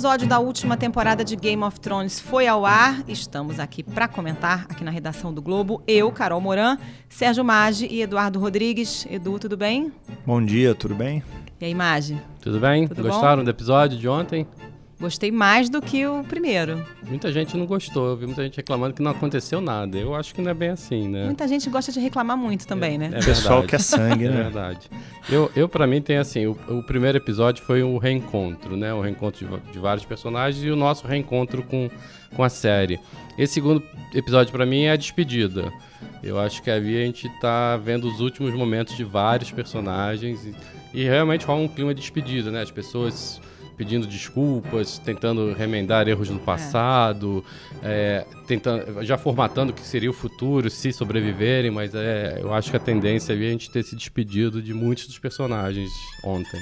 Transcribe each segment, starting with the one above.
episódio da última temporada de Game of Thrones foi ao ar. Estamos aqui para comentar, aqui na redação do Globo. Eu, Carol Moran, Sérgio Maggi e Eduardo Rodrigues. Edu, tudo bem? Bom dia, tudo bem? E aí, Maggi? Tudo bem? Tudo Gostaram bom? do episódio de ontem? Gostei mais do que o primeiro. Muita gente não gostou, eu vi muita gente reclamando que não aconteceu nada. Eu acho que não é bem assim, né? Muita gente gosta de reclamar muito também, né? É o pessoal verdade. quer sangue, É né? verdade. Eu, eu para mim, tem assim: o, o primeiro episódio foi um reencontro, né? Um reencontro de, de vários personagens e o nosso reencontro com, com a série. Esse segundo episódio, para mim, é a despedida. Eu acho que ali a gente tá vendo os últimos momentos de vários personagens e, e realmente rola um clima de despedida, né? As pessoas pedindo desculpas, tentando remendar erros do passado, é, tentando, já formatando o que seria o futuro, se sobreviverem, mas é, eu acho que a tendência é a gente ter se despedido de muitos dos personagens ontem.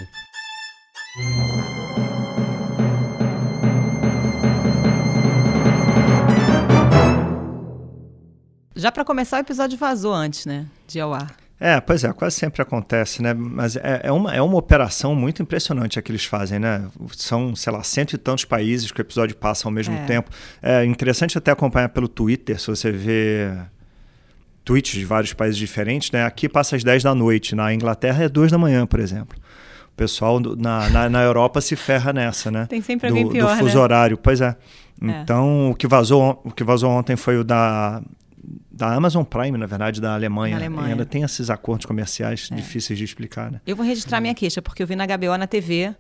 Já para começar, o episódio vazou antes, né? De ao ar. É, pois é, quase sempre acontece, né? Mas é, é uma, é uma operação muito impressionante a que eles fazem, né? São, sei lá, cento e tantos países que o episódio passa ao mesmo É. tempo. É interessante até acompanhar pelo Twitter, se você vê tweets de vários países diferentes, né? Aqui passa às 10 da noite, na Inglaterra é 2 da manhã, por exemplo. O pessoal do- na, na, na Europa se ferra nessa, né? Tem sempre do, alguém pior, do fuso né? horário, pois é. Então, o que vazou, o que vazou ontem foi o da da Amazon Prime, na verdade, da Alemanha. Da Alemanha. E ainda tem esses acordos comerciais É. difíceis de explicar, né? Eu vou registrar minha queixa, porque eu vi na HBO na TV.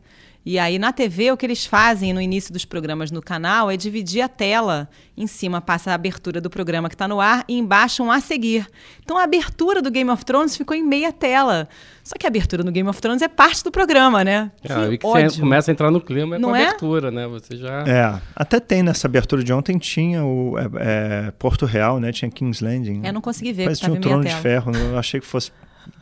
E aí, na TV, o que eles fazem no início dos programas no canal é dividir a tela. Em cima passa a abertura do programa que está no ar e embaixo um a seguir. Então, a abertura do Game of Thrones ficou em meia tela. Só que a abertura do Game of Thrones é parte do programa, né? É, que que você começa a entrar no clima é Não com a é? abertura, né? Você já. É, até tem nessa abertura de ontem, tinha o é, é, Porto Real, né? Tinha King's Landing. Eu não consegui ver, Mas tinha meia Trono de. Ferro. Eu achei que fosse,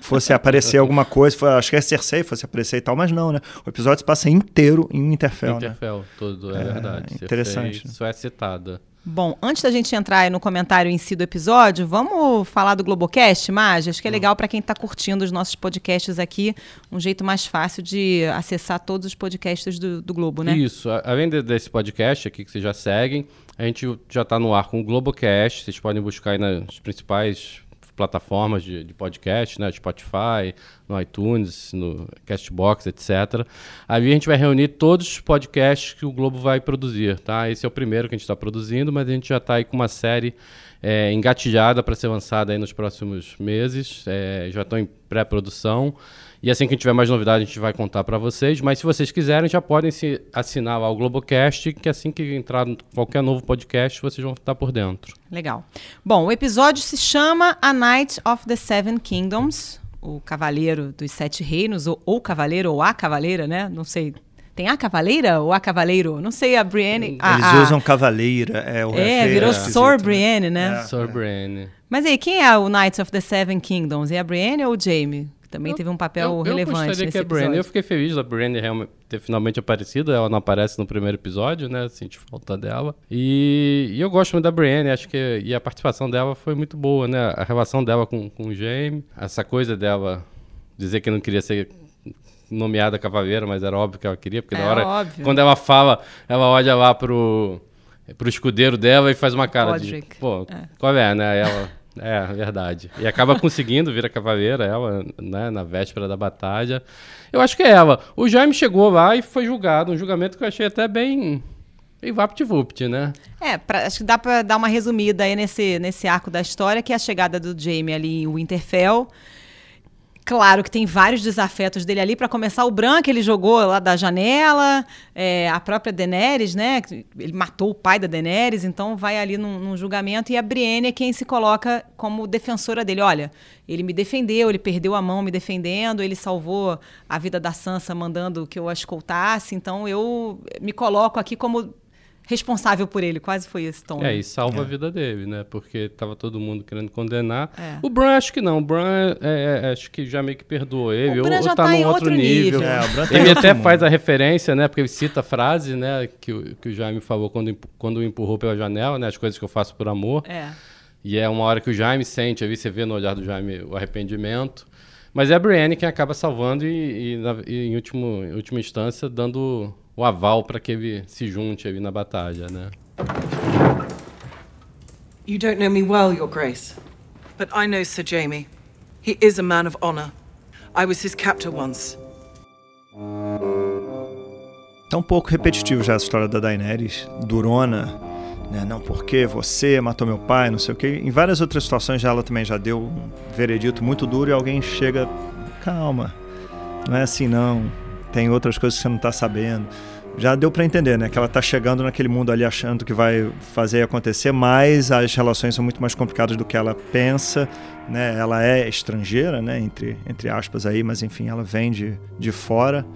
fosse aparecer alguma coisa. Foi, acho que a Cersei fosse aparecer e tal, mas não, né? O episódio se passa inteiro em Winterfell, né? Interfell todo, é, É, verdade. Interessante, fez- Só é citada. Bom, antes da gente entrar aí no comentário em si do episódio, vamos falar do Globocast, Magi? Acho que é legal para quem está curtindo os nossos podcasts aqui, um jeito mais fácil de acessar todos os podcasts do, do Globo, né? Isso, a- além de- desse podcast aqui que vocês já seguem, a gente já está no ar com o Globocast. Vocês podem buscar aí nas principais plataformas de, de podcast, né? Spotify, no iTunes, no Castbox, etc. Ali a gente vai reunir todos os podcasts que o Globo vai produzir, tá? Esse é o primeiro que a gente está produzindo, mas a gente já está aí com uma série é, engatilhada para ser lançada aí nos próximos meses. É, já estão em pré-produção. E assim que a tiver mais novidade, a gente vai contar para vocês. Mas se vocês quiserem, já podem se assinar lá o Globocast, que assim que entrar qualquer novo podcast, vocês vão estar por dentro. Legal. Bom, o episódio se chama A Night of the Seven Kingdoms, o Cavaleiro dos Sete Reinos, ou o Cavaleiro, ou a Cavaleira, né? Não sei. Tem a Cavaleira ou a Cavaleiro? Não sei, a Brienne. a- Eles a- usam cavaleira. É, o É, virou esquisito, Sor? Brienne, né? É. Sir Brienne. Mas aí, quem é o Knights of the Seven Kingdoms? É a Brienne ou o Jaime? Também Eu- teve um papel eu, relevante eu nesse que a episódio. Eu fiquei feliz da realmente ter finalmente aparecido. Ela não aparece no primeiro episódio, né? Senti falta dela. E, e eu gosto muito da Brienne. Acho que e a participação dela foi muito boa, né? A relação dela com, com o Jaime. Essa coisa dela dizer que não queria ser nomeada cavaleira, mas era óbvio que ela queria. Porque É na hora, óbvio. quando ela fala, ela olha lá pro, pro escudeiro dela e faz uma cara Podrick. de... Pô, qual é, né? Ela... É, verdade. E acaba conseguindo vir a cavaleira, ela, né, na véspera da batalha. Eu acho que é ela. O Jaime chegou lá e foi julgado, um julgamento que eu achei até bem. bem vapt-vupt, né? É, pra- acho que dá pra dar uma resumida aí nesse, nesse arco da história, que é a chegada do Jaime ali em Winterfell. Claro que tem vários desafetos dele ali. Para começar, o Bran que ele jogou lá da janela, é, a própria Daenerys, né? Ele matou o pai da Daenerys, então vai ali num, num julgamento. E a Brienne é quem se coloca como defensora dele. Olha, ele me defendeu, ele perdeu a mão me defendendo, ele salvou a vida da Sansa mandando que eu a escoltasse. Então eu me coloco aqui como responsável por ele. Quase foi esse tom. É, né? e salva a vida dele, né? Porque tava todo mundo querendo condenar. É. O Bran acho que não. O Bran é, é, acho que já meio que perdoou ele. O Bran ou, já ou tá tá num em outro, outro nível. nível. É, o Bran tá Ele até mundo. faz a referência, né? Porque ele cita a frase, né? Que, o- que o Jaime falou quando, quando o empurrou pela janela, né? As coisas que eu faço por amor. É. E é uma hora que o Jaime sente, ali você vê no olhar do Jaime o arrependimento. Mas é a Brienne quem acaba salvando e, e, na- e em, último, em última instância, dando o aval para que ele se junte ali na batalha, né? You don't know me well, Your Grace, but I know Sir Jamie. He is a man of honor. I was his captor once. Tá um pouco repetitivo já a história da Daenerys, durona, né? Não, porque você matou meu pai, não sei o quê. Em várias outras situações ela também já deu um veredito muito duro e alguém chega, calma, não é assim não, tem outras coisas que você não está sabendo. Já deu para entender, né? Que ela está chegando naquele mundo ali achando que vai fazer acontecer, mas as relações são muito mais complicadas do que ela pensa, né? Ela é estrangeira, né? Entre, entre aspas aí, mas enfim, ela vem de, de fora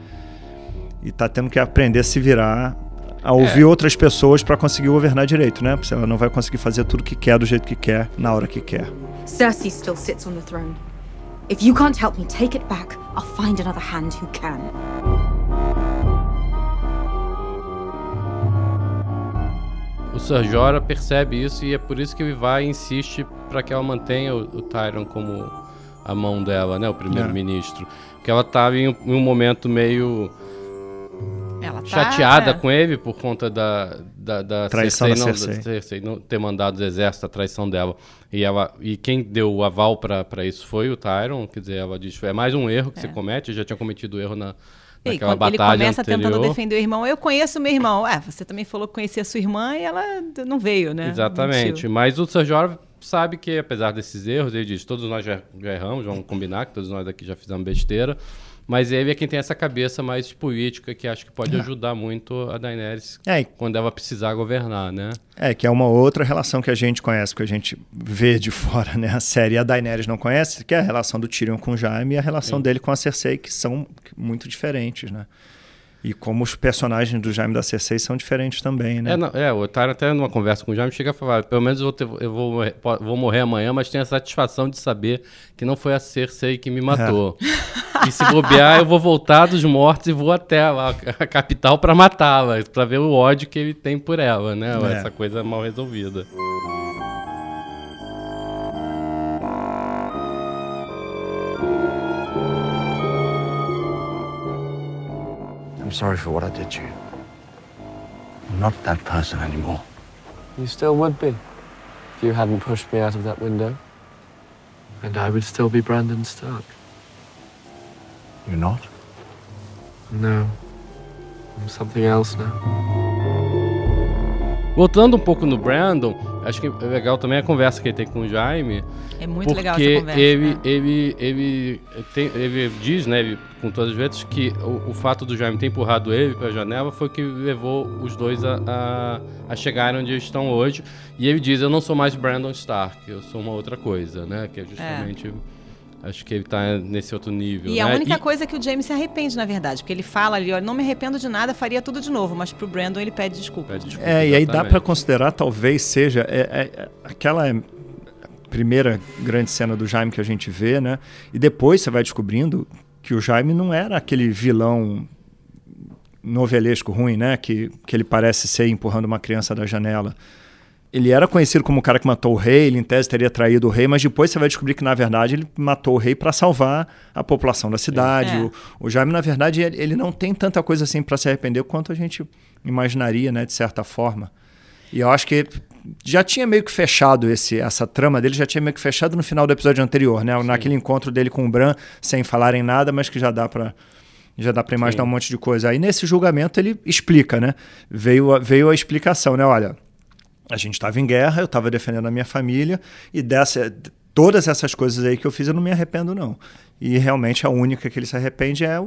e está tendo que aprender a se virar a ouvir é. outras pessoas para conseguir governar direito, né? Porque ela não vai conseguir fazer tudo que quer do jeito que quer, na hora que quer. Cersei still sits on the throne. If you can't help me take it back, I'll find another hand who can. O Sir Jorah percebe isso e é por isso que ele vai e insiste para que ela mantenha o, o Tyrion como a mão dela, né, o primeiro-ministro. É. Que ela estava em, um momento meio tá, chateada é. com ele por conta da, da, da traição Cersei, não, Cersei. Cersei não ter mandado o exército, a traição dela. E, ela, e quem deu o aval para isso foi o Tyron, quer dizer, ela diz, é mais um erro que é. você comete, eu já tinha cometido erro na, e quando batalha ele começa anterior. tentando defender o irmão, eu conheço meu irmão. É, você também falou que conhecia sua irmã e ela não veio, né? Exatamente. Mentiu. Mas o Sr. Jorah sabe que, apesar desses erros, ele diz, todos nós já, já erramos, vamos combinar que todos nós aqui já fizemos besteira. Mas ele é quem tem essa cabeça mais política que acho que pode é. ajudar muito a Daenerys é. quando ela precisar governar, né? É, que é uma outra relação que a gente conhece, que a gente vê de fora, né? A série a Daenerys não conhece, que é a relação do Tyrion com o Jaime e a relação Sim. dele com a Cersei, que são muito diferentes, né? E como os personagens do Jaime da Cersei são diferentes também, né? É, não, é o Otário até numa conversa com o Jaime chega a falar, pelo menos eu, vou, ter, eu vou, morrer, vou morrer amanhã, mas tenho a satisfação de saber que não foi a Cersei que me matou. É. E se bobear, eu vou voltar dos mortos e vou até a, a capital para matá-la, para ver o ódio que ele tem por ela, né? É. Essa coisa mal resolvida. I'm sorry for what I did to you. I'm not that person anymore. You still would be if you hadn't pushed me out of that window. And I would still be Brandon Stark. You're not? No. I'm something else now. Voltando um pouco no Brandon, acho que é legal também a conversa que ele tem com o Jaime. É muito legal essa conversa. Ele, né? ele, ele, tem, ele diz, né, ele, com todas as vezes, que o, o, fato do Jaime ter empurrado ele para a janela foi que levou os dois a, a, a chegar onde eles estão hoje. E ele diz: Eu não sou mais Brandon Stark, eu sou uma outra coisa, né? Que é justamente. É Acho que ele tá nesse outro nível. E né? a única e... coisa que o James se arrepende, na verdade, porque ele fala ali, olha, não me arrependo de nada, faria tudo de novo, mas pro Brandon ele pede desculpa. Pede desculpa é, exatamente. e aí dá para considerar, talvez seja é, é, aquela primeira grande cena do Jaime que a gente vê, né? E depois você vai descobrindo que o Jaime não era aquele vilão novelesco ruim, né? Que, que ele parece ser empurrando uma criança da janela ele era conhecido como o cara que matou o rei, ele em tese teria traído o rei, mas depois você vai descobrir que na verdade ele matou o rei para salvar a população da cidade. É. O, o, Jaime, na verdade, ele, ele não tem tanta coisa assim para se arrepender quanto a gente imaginaria, né, de certa forma. E eu acho que já tinha meio que fechado esse, essa trama dele, já tinha meio que fechado no final do episódio anterior, né? Sim. Naquele encontro dele com o Bran, sem falarem nada, mas que já dá para já dá para imaginar Sim. um monte de coisa. Aí nesse julgamento ele explica, né? Veio a, veio a explicação, né? Olha, a gente estava em guerra, eu estava defendendo a minha família e dessa, todas essas coisas aí que eu fiz eu não me arrependo não. E realmente a única que ele se arrepende é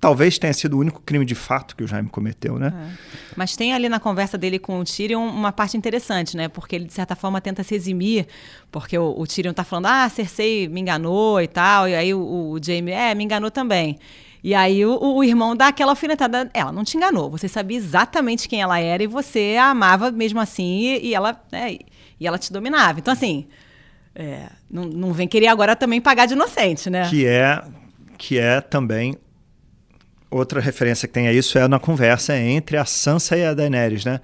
talvez tenha sido o único crime de fato que o Jaime cometeu, né? É. Mas tem ali na conversa dele com o Tyrion uma parte interessante, né? Porque ele, de certa forma, tenta se eximir, porque o, o Tyrion tá falando, ah, Cersei me enganou e tal, e aí o, o Jaime, é, me enganou também. E aí o, o, irmão dá aquela alfinetada. Ela não te enganou. Você sabia exatamente quem ela era e você a amava mesmo assim e, e ela, né, e ela te dominava. Então, assim, é, não, não vem querer agora também pagar de inocente, né? Que é, que é também outra referência que tem a isso é na conversa entre a Sansa e a Daenerys, né?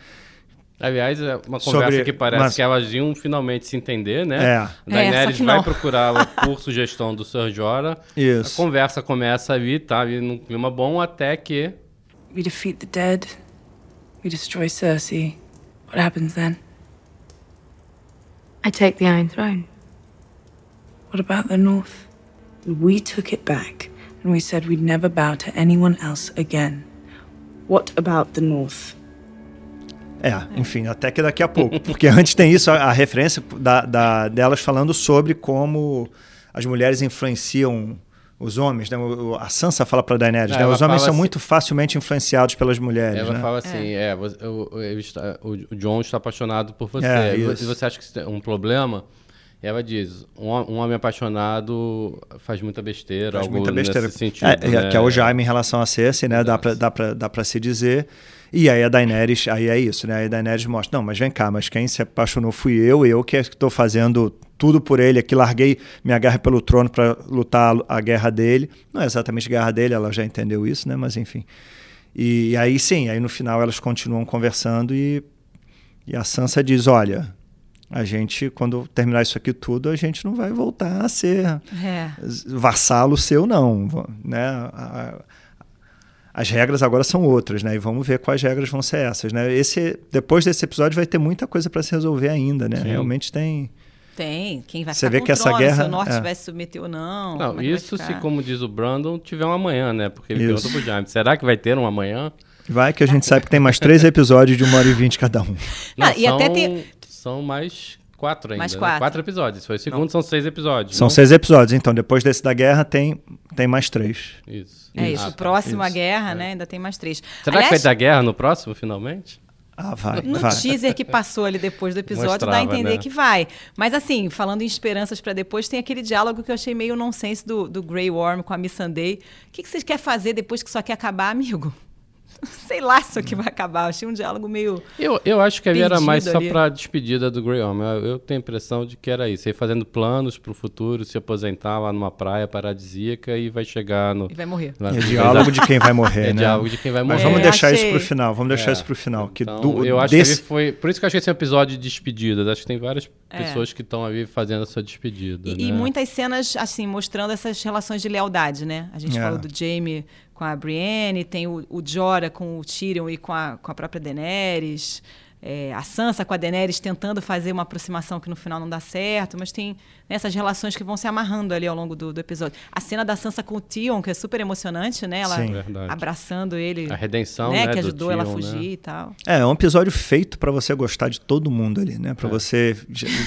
Aliás, é uma conversa Sobre, que parece mas... que elas iam finalmente se entender, né? É. A Daenerys é, vai procurar por sugestão do Sr. Jorah. Isso. A conversa começa ali, tá ali num clima bom, até que... We defeat the dead. We destroy Cersei. What happens then? I take the Iron Throne. What about the North? We took it back, and we said we'd never bow to anyone else again. What about the North? É, enfim, até que daqui a pouco. Porque antes tem isso, a, a referência da, da- delas falando sobre como as mulheres influenciam os homens. Né? A Sansa fala pra Daenerys, É, né? os homens são assim- muito facilmente influenciados pelas mulheres. Ela né? fala assim, é, você- o, o- o- o John está apaixonado por você. É, e você acha que isso é um problema? E ela diz, um, um homem apaixonado faz muita besteira, Faz algo muita besteira. nesse sentido. É, é, né? Que é o Jaime em relação a Cersei, né? Dá pra, dá, pra, dá pra se dizer. E aí a Daenerys, aí é isso, né? Aí a Daenerys mostra, não, mas vem cá, mas quem se apaixonou fui eu, eu que estou fazendo tudo por ele aqui, larguei minha guerra pelo trono para lutar a guerra dele. Não é exatamente a guerra dele, ela já entendeu isso, né? Mas enfim. E, aí sim, aí no final elas continuam conversando e, e a Sansa diz, olha, a gente, quando terminar isso aqui tudo, a gente não vai voltar a ser É. vassalo seu, não. Né? A- a- As regras agora são outras, né? E vamos ver quais regras vão ser essas, né? Esse, depois desse episódio vai ter muita coisa para se resolver ainda, né? Sim. Realmente tem. Tem. Quem vai Você ficar vê com que o essa trono, guerra- se o norte é. vai se submeter ou não. Não, é isso se, como diz o Brandon, tiver um amanhã, né? Porque ele Isso. perguntou pro Jaime, será que vai ter um amanhã? Vai que a gente sabe que tem mais três episódios de uma hora e vinte cada um. Não, Ah, e são, até tem- são mais quatro ainda. Mais né? quatro. Quatro episódios. Foi o segundo, são seis episódios. São não? seis episódios, então depois desse da guerra tem, tem mais três. Isso. É isso, Ah, o tá. próximo a Isso. guerra, né? Ainda tem mais três. Será que vai Aliás, ter guerra no próximo, finalmente? Ah, vai, No vai. teaser que passou ali depois do episódio, dá a Mostrava, entender né? que vai. Mas assim, falando em esperanças pra depois, tem aquele diálogo que eu achei meio nonsense do, do Grey Worm com a Missandei. O que, que vocês querem fazer depois que isso aqui acabar, amigo? Sei lá se isso aqui vai acabar. Achei um diálogo meio. Eu, eu acho que ali era mais Perdido só ali. pra despedida do Grey Homem. Eu, eu tenho a impressão de que era isso. Ele fazendo planos pro futuro, se aposentar lá numa praia paradisíaca e vai chegar no... E vai morrer. na- É diálogo de quem vai morrer, É né? diálogo de quem vai Mas morrer. vamos É, deixar isso achei. pro final, vamos deixar É. isso pro final. Que Então, do- eu acho desse... que ele foi. Por isso que eu achei esse um episódio de despedida. Acho que tem várias É. pessoas que estão ali fazendo essa despedida. E, e né? muitas cenas, assim, mostrando essas relações de lealdade, né? A gente É. falou do Jaime com a Brienne, tem o, o Jorah com o Tyrion e com a, com a própria Daenerys. É, a Sansa com a Daenerys tentando fazer uma aproximação que no final não dá certo, mas tem essas relações que vão se amarrando ali ao longo do, do episódio. A cena da Sansa com o Tyrion, que é super emocionante, né? Ela Sim. Abraçando ele, A redenção, né? né, que do ajudou ela a Tyrion, fugir né? e tal. É, é um episódio feito pra você gostar de todo mundo ali, né? É. Para você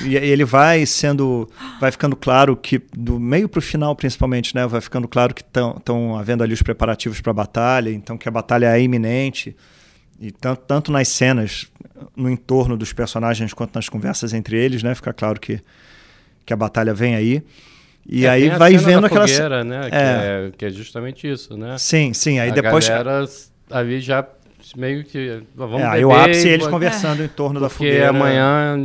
e ele vai sendo, vai ficando claro que do meio pro final, principalmente, né? Vai ficando claro que estão havendo ali os preparativos para a batalha, então que a batalha é iminente e tanto, tanto nas cenas no entorno dos personagens quanto nas conversas entre eles, né? Fica claro que que a batalha vem aí. E É, aí vai vendo aquela fogueira, né? Que É. é. que é justamente isso, né? Sim, sim, aí a depois galera ali já meio que vamos é, aí beber, o ápice é eles vamos- conversando em torno da porque fogueira. amanhã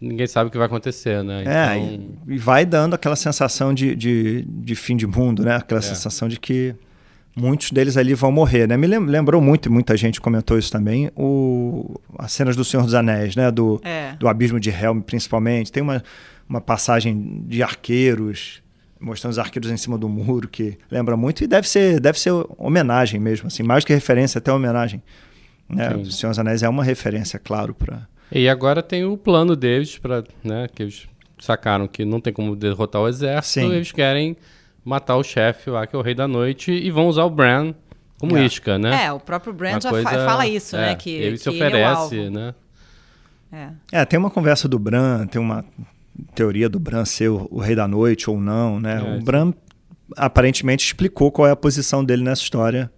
ninguém sabe o que vai acontecer, né? É, Então, e, e vai dando aquela sensação de, de, de fim de mundo, né? Aquela É. sensação de que muitos deles ali vão morrer, né? Me lem- lembrou muito, e muita gente comentou isso também, o, as cenas do Senhor dos Anéis, né? Do, É. do Abismo de Helm, principalmente. Tem uma, uma passagem de arqueiros, mostrando os arqueiros em cima do muro, que lembra muito, e deve ser, deve ser homenagem mesmo, assim, mais que referência, até homenagem. Né? Sim. O Senhor dos Anéis é uma referência, claro, para... E agora tem o plano deles para, né, que eles sacaram que não tem como derrotar o exército, Sim. eles querem matar o chefe lá, que é o Rei da Noite, e vão usar o Bran como É. isca, né? É, o próprio Brand Uma já coisa- fa- fala isso, é, né? Que ele se que é o oferece, alvo. né? É. É, tem uma conversa do Bran, tem uma teoria do Bran ser o, o rei da noite ou não, né? É, o. Bran aparentemente explicou qual é a posição dele nessa história,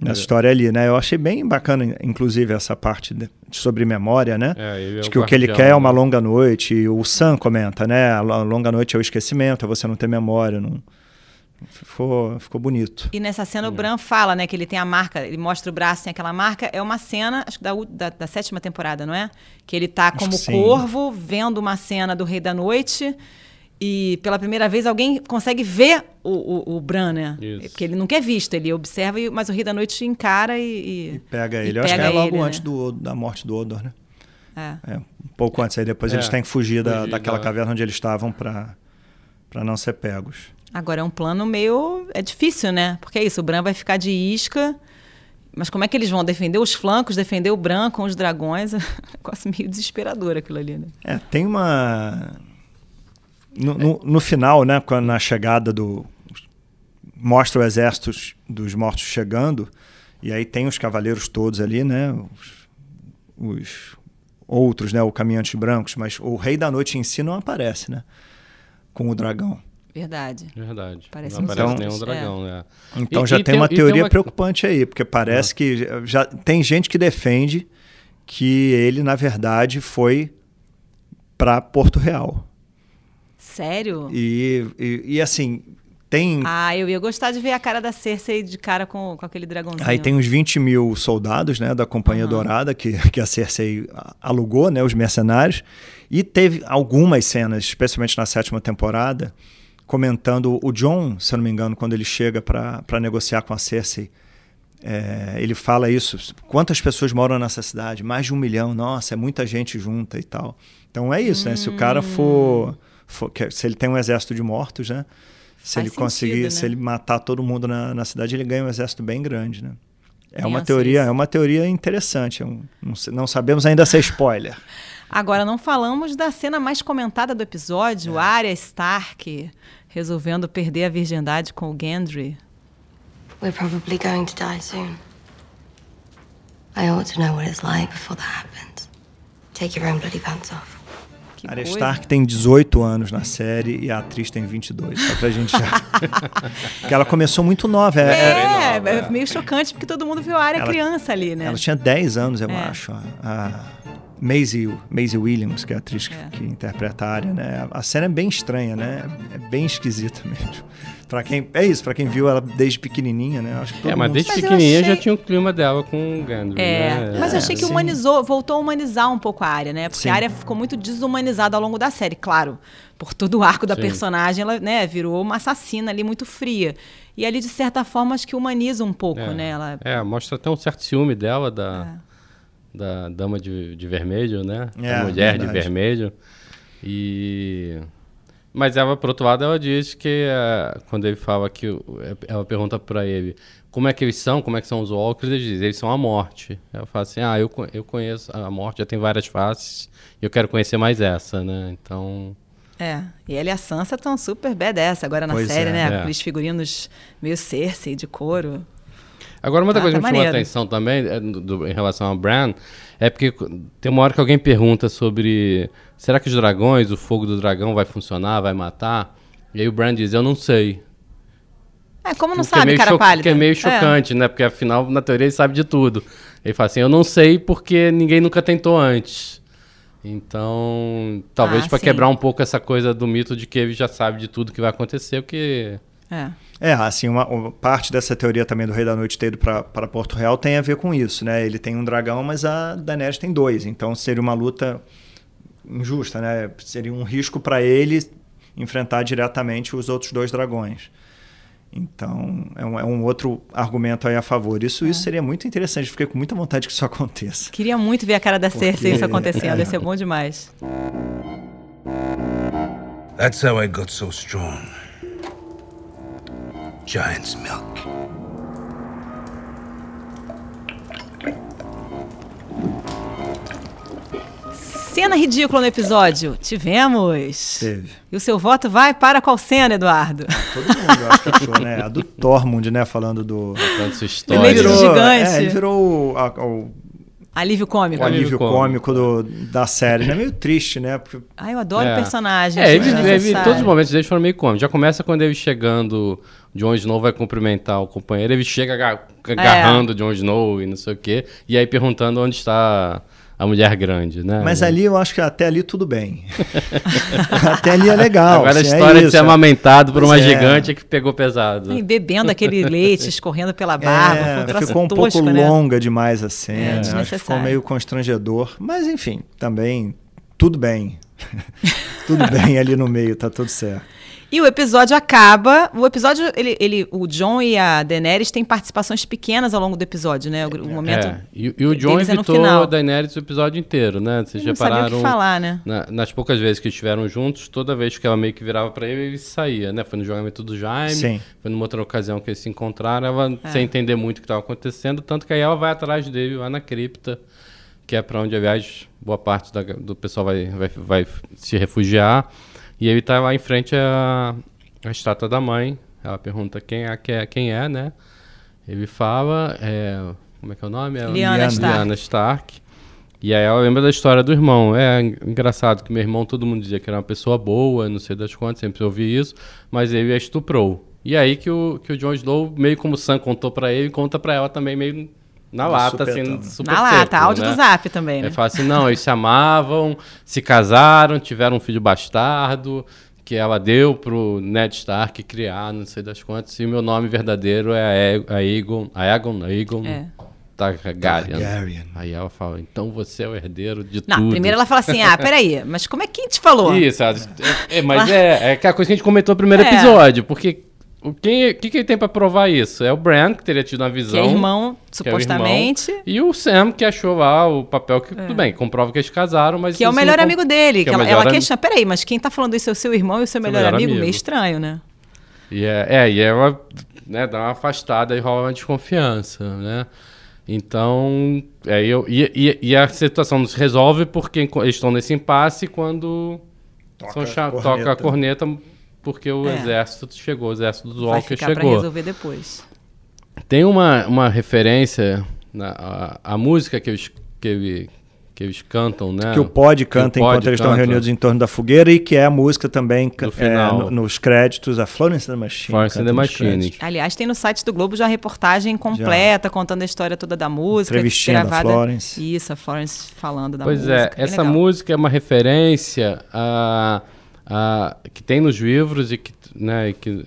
nessa É. história ali, né? Eu achei bem bacana, inclusive, essa parte de- sobre memória, né? É, ele é de o que o que ele quer é uma né? longa noite, e o Sam comenta, né? A lo- longa noite é o esquecimento, é você não ter memória, não... Ficou, ficou bonito. E nessa cena Hum. o Bran fala, né, que ele tem a marca, ele mostra o braço, tem aquela marca. É uma cena, acho que da, da, da sétima temporada, não é? Que ele tá como corvo, vendo uma cena do Rei da Noite. E pela primeira vez alguém consegue ver o, o, o Bran, né? Isso. Porque ele nunca é visto, ele observa, e- mas o Rei da Noite encara e. E e- pega e ele. Eu acho que é logo ele, antes né? do, da morte do Odor, né? É. É, um pouco antes. Aí depois É, eles têm que fugir, da, fugir daquela da- caverna onde eles estavam para não ser pegos. Agora é um plano meio. É difícil, né? Porque é isso, o Bran vai ficar de isca Mas como é que eles vão defender os flancos, defender o branco com os dragões? É um negócio meio desesperador aquilo ali, né? É, tem uma. No, no, no final, né, na chegada do. Mostra o exército dos mortos chegando, e aí tem os cavaleiros todos ali, né? Os, os outros, né? O caminhantes brancos, mas o Rei da Noite em si não aparece, né? Com o dragão. Verdade. Verdade. Parece não um aparece então- nenhum dragão, né? Então E- já e tem uma e tem teoria uma- preocupante aí, porque parece que já tem gente que defende que ele, na verdade, foi para Porto Real. Sério? E, e, e, assim, tem. Ah, eu ia gostar de ver a cara da Cersei de cara com, com aquele dragãozinho. Aí tem uns 20 mil soldados né, da Companhia Dourada que, que a Cersei alugou, né, os mercenários. E teve algumas cenas, especialmente na sétima temporada, comentando o John, se eu não me engano, quando ele chega para negociar com a Cersei. é, ele fala isso. Quantas pessoas moram nessa cidade? Mais de um milhão. Nossa, é muita gente junta e tal. Então é isso, né? Se o cara for, for- que- se ele tem um exército de mortos, né? Se Faz ele conseguir, sentido, se né? ele matar todo mundo na, na cidade, ele ganha um exército bem grande, né? É uma teoria, é uma teoria interessante. é um- não, se- não sabemos ainda se é spoiler. Agora, não falamos da cena mais comentada do episódio, Arya Stark resolvendo perder a virgindade com o Gendry. We're probably going to die soon. I ought to know what it's like before that happens. Take your own bloody pants off. Que Arya. Stark tem 18 anos na série e a atriz tem 22, só pra gente já... Porque ela começou muito nova. é- é- É, é meio chocante porque todo mundo viu a Arya Ela- criança ali, né? Ela tinha 10 anos, eu É. acho. A, a Maisie, Maisie Williams, que é a atriz que, É. que interpreta a área, né? A cena é bem estranha, né? É bem esquisita mesmo. Pra quem, é isso, pra quem viu ela desde pequenininha, né? Acho que todo É, mas mundo- desde pequenininha já achei- tinha o clima dela com o Gendry, É, né? mas eu achei que humanizou, voltou a humanizar um pouco a área, né? Porque Sim. a área ficou muito desumanizada ao longo da série, claro. Por todo o arco da Sim. personagem, ela né, virou uma assassina ali muito fria. E ali, de certa forma, acho que humaniza um pouco, É. né? Ela, É, mostra até um certo ciúme dela da, da dama de, de vermelho, né? É, a mulher de verdade. vermelho. E... Mas ela, por outro lado, ela diz que eh, quando ele fala que... o- Ela pergunta pra ele como é que eles são, como é que são os Walkers, ele diz, eles são a morte. Ela fala assim, ah, eu, eu conheço a morte, já tem várias faces, e eu quero conhecer mais essa, né? Então... É, e ela e a Sansa estão super badass agora na Pois série, é, né? é. Aqueles figurinos meio Cersei, de couro. Agora, uma outra Ah, coisa tá que me chamou a atenção também, é, do- em relação ao Bran, é porque tem uma hora que alguém pergunta sobre será que os dragões, o fogo do dragão vai funcionar, vai matar? E aí o Bran diz, eu não sei. É, como não O que é sabe, meio cara pálida. Que é meio É. chocante, né? Porque afinal, na teoria, ele sabe de tudo. Ele fala assim, eu não sei porque ninguém nunca tentou antes. Então, talvez Ah, pra sim. quebrar um pouco essa coisa do mito de que ele já sabe de tudo que vai acontecer, porque... É. É, assim, uma, uma parte dessa teoria também do Rei da Noite ter ido para Porto Real tem a ver com isso, né? Ele tem um dragão, mas a Daenerys tem dois, então seria uma luta injusta, né? Seria um risco para ele enfrentar diretamente os outros dois dragões. Então, é um, é um outro argumento aí a favor. Isso, isso seria muito interessante. Fiquei com muita vontade que isso aconteça. Queria muito ver a cara da Cersei Porque- isso acontecendo, é. ia ser bom demais. That's how I got so strong. Giant's milk. Cena ridícula no episódio. Tivemos. Teve. E o seu voto vai para qual cena, Eduardo? Todo mundo, eu acho que achou, né? A do Tormund, né? Falando do... Tanto sua Ele história. virou- gigante. É, ele virou o, a- o- Alívio cômico. o alívio cômico. cômico do, da série, né? Meio triste, né? Porque Ai, eu adoro É. personagem. É, ele, ele, desnecessário. todos os momentos dele foram meio cômicos. Já começa quando ele chegando, Jon Snow vai cumprimentar o companheiro, ele chega É. agarrando Jon Snow e não sei o quê, e aí perguntando onde está a mulher grande, né? Mas ali eu acho que até ali tudo bem. até ali é legal. Agora a assim, é história de isso, ser é- amamentado por Pois uma é. gigante é que pegou pesado. E bebendo aquele leite, escorrendo pela barba. foi um É, ficou um tosco, pouco né? longa demais a cena. É, acho que ficou meio constrangedor. Mas enfim, também tudo bem. tudo bem ali no meio, tá tudo certo. E o episódio acaba. O episódio, ele, ele, o John e a Daenerys têm participações pequenas ao longo do episódio, né? O, o momento. É, e, e o John é evitou final. a Daenerys o episódio inteiro, né? Vocês Não já sabia o pararam. que falar, né? na- nas poucas vezes que estiveram juntos, toda vez que ela meio que virava pra ele, ele saía, né? Foi no julgamento do Jaime, Sim. foi numa outra ocasião que eles se encontraram, ela É. sem entender muito o que estava acontecendo, tanto que aí ela vai atrás dele lá na cripta, que é pra onde, aliás, boa parte da- do pessoal vai, vai, vai se refugiar. E ele tá lá em frente à, à estátua da mãe. Ela pergunta quem é, quem é, quem é né? Ele fala, é, como é que é o nome? É Lyanna Stark. Lyanna Stark. E aí ela lembra da história do irmão. É engraçado que meu irmão, todo mundo dizia que era uma pessoa boa, não sei das quantas, sempre ouvi isso, mas ele a estuprou. E aí que o, que o Jon Snow, meio como o Sam contou pra ele, conta pra ela também meio na No lata, assim, super Na lata, seco, áudio né? do zap também, né? Ele fala assim, não, eles se amavam, se casaram, tiveram um filho bastardo, que ela deu pro Ned Stark criar, não sei das quantas, e o meu nome verdadeiro é Ae- Aegon, Aegon, Aegon É. Targaryen. Targaryen. Aí ela fala, então você é o herdeiro de Não, tudo. primeiro ela fala assim: ah, peraí, mas como é que te falou? Isso, é, é, mas é, é aquela coisa que a gente comentou no primeiro É. episódio, porque o quem, que, que ele tem pra provar isso? É o Bran, que teria tido uma Que visão. é irmão, que é o irmão, supostamente. e o Sam, que achou lá o papel que, tudo bem, comprova que eles casaram, mas... Que é o melhor não amigo dele. Que é o ela, melhor ela questiona, peraí, mas quem tá falando isso é o seu irmão e o seu melhor, melhor amigo? amigo. Meio estranho, né? E é, é, e ela né, dá uma afastada e rola uma desconfiança, né? Então, é, eu, e, e, e a situação não se resolve porque eles estão nesse impasse quando Toca são a corneta. toca a corneta porque o É. exército chegou, o exército dos Vai pra chegou. resolver depois. Tem uma, uma referência, na, a, a música que eles, que, ele- que eles cantam, né? Que o pod canta o pod enquanto eles estão canta. reunidos em torno da fogueira e que é a música também é, final. no- nos créditos, a Florence and the Machine. Florence and the Machine. Aliás, tem no site do Globo já a reportagem completa, contando a história toda da música. Gravada. Florence. Isso, a Florence falando da Pois música. é, bem essa legal. música é uma referência a, a- que tem nos livros e que, né, que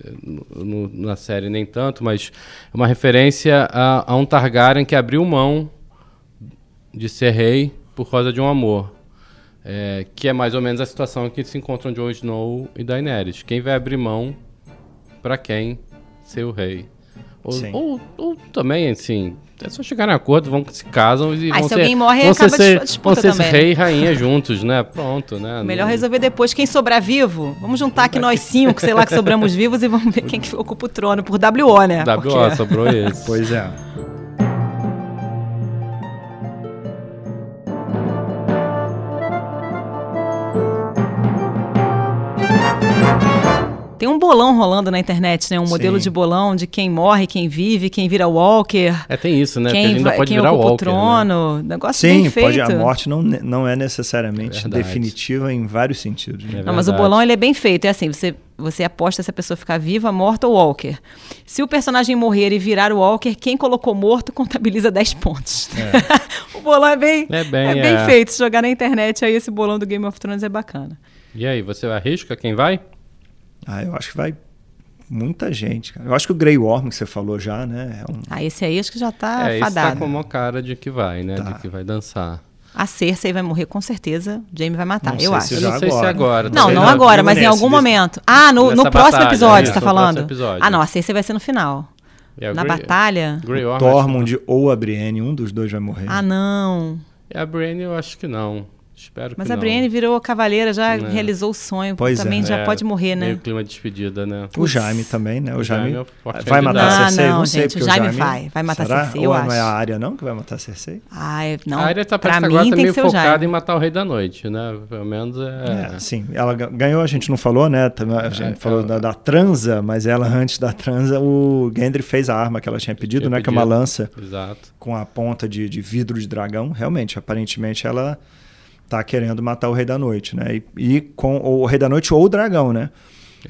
no- na série nem tanto, mas é uma referência a, a um Targaryen que abriu mão de ser rei por causa de um amor. É, que é mais ou menos a situação que se encontram Jon Snow e Daenerys. Quem vai abrir mão para quem ser o rei? Ou, Sim. ou, ou também, assim, é só chegar em acordo, vão se casam e Ah, vão se ser, alguém morre, vão acaba ser, vão ser também, rei e rainha juntos, né? Pronto, né? Melhor Não- resolver depois. Quem sobrar vivo, vamos juntar aqui nós cinco, sei lá, que sobramos vivos e vamos ver quem que ocupa o trono por WO, né? WO, Porque- sobrou esse. Pois é. Tem um bolão rolando na internet, né? Um modelo Sim. de bolão de quem morre, quem vive, quem vira Walker, É, tem isso, né? Quem, ainda vai, pode quem virar ocupa Walker, o né? trono. Negócio Sim, bem feito. pode, a morte não, não é necessariamente Verdade. definitiva em vários sentidos. né? É Não, mas o bolão ele é bem feito. É assim, você, você aposta se a pessoa ficar viva, morta ou Walker. Se o personagem morrer e virar o Walker, quem colocou morto contabiliza 10 pontos. o bolão é bem, É bem, bem é. feito. Se jogar na internet, aí esse bolão do Game of Thrones é bacana. E aí, você arrisca quem vai? Ah, eu acho que vai muita gente. cara. Eu acho que o Grey Worm que você falou já, né? É um, Ah, esse aí acho que já tá é, esse tá fadado. com uma cara de que vai, né? Tá. De que vai dançar. A Cersei vai morrer com certeza. Jamie vai matar, Não eu acho. se Eu não sei se agora. agora. Não, não não, agora, digo mas em algum desse- momento. Ah, no, no próximo batalha, episódio, você tá no próximo falando? episódio. Ah, não, a Cersei vai ser no final. É, Na Grey- batalha? Grey Worm, Tormund ou a Brienne, um dos dois vai morrer. Ah, não. É a Brienne, eu acho que não. Espero Mas que a não. Brienne virou cavaleira, já Né. realizou o sonho. Pois também é. já É, pode morrer, né? Meio clima de despedida, né? o Jaime também, né? O, O Jaime, Jaime é o vai matar a Cersei? Ah, não, não sei, gente, porque o Jaime vai. Vai matar a Será? Cersei, eu Ou não é acho. a área não que vai matar a Cersei? Ai, não. a área tá pra mim agora tá tem meio que ser o focada Jaime. em matar o Rei da Noite, né? Pelo menos é... É, sim. Ela ga- ganhou, a gente não falou, né? Também A gente É, falou ela- da, da transa, mas ela, antes da transa, o Gendry fez a arma que ela tinha pedido, Tinha né? Que é uma pedido. lança Exato. com a ponta de, de vidro de dragão. Realmente, aparentemente, ela tá querendo matar o Rei da Noite, né? E, e com o Rei da Noite ou o dragão, né?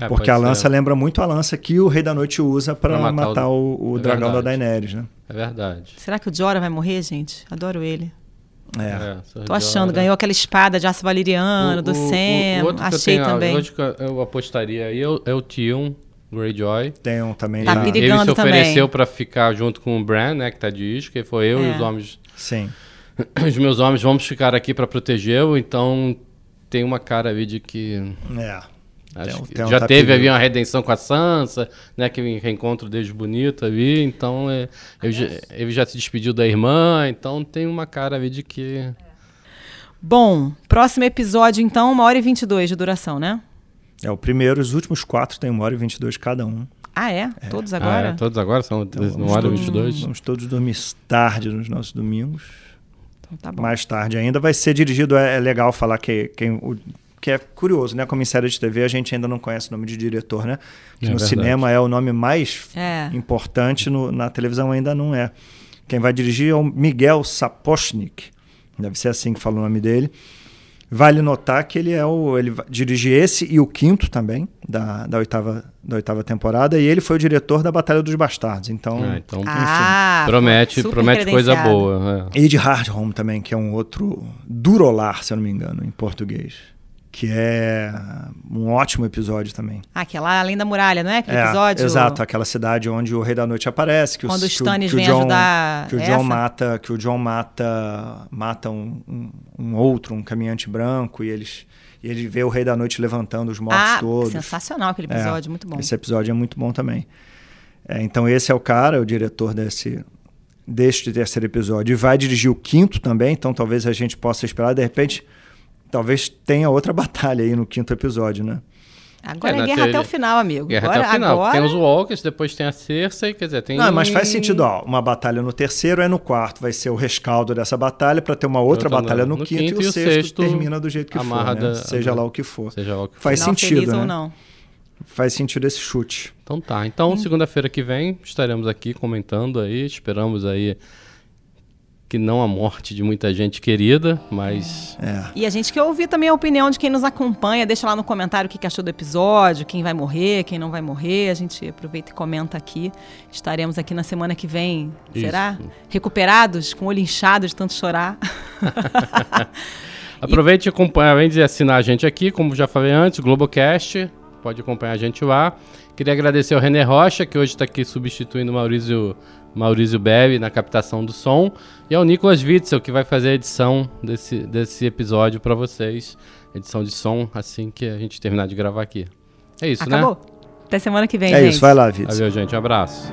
É, Porque a ser. lança lembra muito a lança que o Rei da Noite usa para Pra matar, matar o, o- o é dragão da verdade. Daenerys, né? É verdade. Será que o Jorah vai morrer, gente? Adoro ele. É. Sr. Tô achando, ganhou aquela espada de aço valeriano, do O- o- Sam. o outro que eu Achei tenho- também. Que eu- eu apostaria aí é o, é Tion Greyjoy. Tem um também Tá Ele se ofereceu pra ficar junto com o Bran, né, que tá de isca, e foi eu e É. os homens, Sim. os meus homens vamos ficar aqui pra protegê-lo, então tem uma cara ali de que. É. Acho Tem um- que tem um já teve ali uma redenção com a Sansa, né? Que reencontro desde bonito ali. Então, é, ele, já, ele já se despediu da irmã. Então, tem uma cara ali de que. Bom, próximo episódio, então, uma hora e 22 de duração, né? É o primeiro, os últimos quatro tem uma hora e 22 cada um. Ah, é? Todos Ah, agora? é, todos agora são Então, vamos hora todos- 22. Vamos todos dormir tarde nos nossos domingos. Então tá bom. Mais tarde ainda vai ser dirigido. É, é legal falar que quem o, que é curioso, né? Como em série de TV a gente ainda não conhece o nome de diretor, né? Que É no verdade. cinema é o nome mais É. importante, no- na televisão ainda não é. Quem vai dirigir é o Miguel Sapochnik. Deve ser assim que fala o nome dele. Vale notar que ele é o ele dirige esse e o quinto também da, da oitava da oitava temporada e ele foi o diretor da Batalha dos Bastardos. Então, Ah, então Ah, promete, promete coisa boa. é. E de Hard Home também, que é um outro Durolar, se eu não me engano, em português. Que é um ótimo episódio também. Ah, que é lá além da muralha, não é? Aquele É, episódio. Exato, aquela cidade onde o Rei da Noite aparece. Que Quando os que o- Stannis que o John- ajudar Que o essa? John mata, que o John mata, mata um, um- um outro, um caminhante branco, e eles e ele vê o Rei da Noite levantando os mortos Ah, todos. sensacional aquele É, episódio, muito bom. Esse episódio é muito bom também. É, então esse é o cara, o diretor desse deste terceiro episódio e vai dirigir o quinto também. Então talvez a gente possa esperar de repente, talvez tenha outra batalha aí no quinto episódio, né? Agora É, é, guerra teoria- até o final, amigo. Guerra agora, até o final. Agora... Tem os Walkers, depois tem a Cersei, quer dizer, tem. Não, mas faz sentido, ó, uma batalha no terceiro é no quarto, vai ser o rescaldo dessa batalha para ter uma outra batalha no, no quinto, quinto e o sexto, termina do jeito que for, né? da- seja lá o que for. Seja lá o que for. Faz Final sentido, feliz né? ou não. Faz sentido esse chute. Então tá. Então, segunda-feira que vem, estaremos aqui comentando aí. Esperamos aí que não a morte de muita gente querida, mas. É. E a gente quer ouvir também a opinião de quem nos acompanha. Deixa lá no comentário o que achou do episódio, quem vai morrer, quem não vai morrer. A gente aproveita e comenta aqui. Estaremos aqui na semana que vem, Isso. será? Recuperados, com o olho inchado de tanto chorar. Aproveite e acompanhe, além de assinar a gente aqui, como já falei antes, Globocast, pode acompanhar a gente lá. Queria agradecer ao René Rocha, que hoje está aqui substituindo o Maurício, Maurício Bebe na captação do som, e ao Nicolas Witzel, que vai fazer a edição desse, desse episódio para vocês. Edição de som assim que a gente terminar de gravar aqui. É isso, Acabou. né? Até semana que vem, É gente. isso, vai lá, Vitor. Valeu, gente. Um abraço.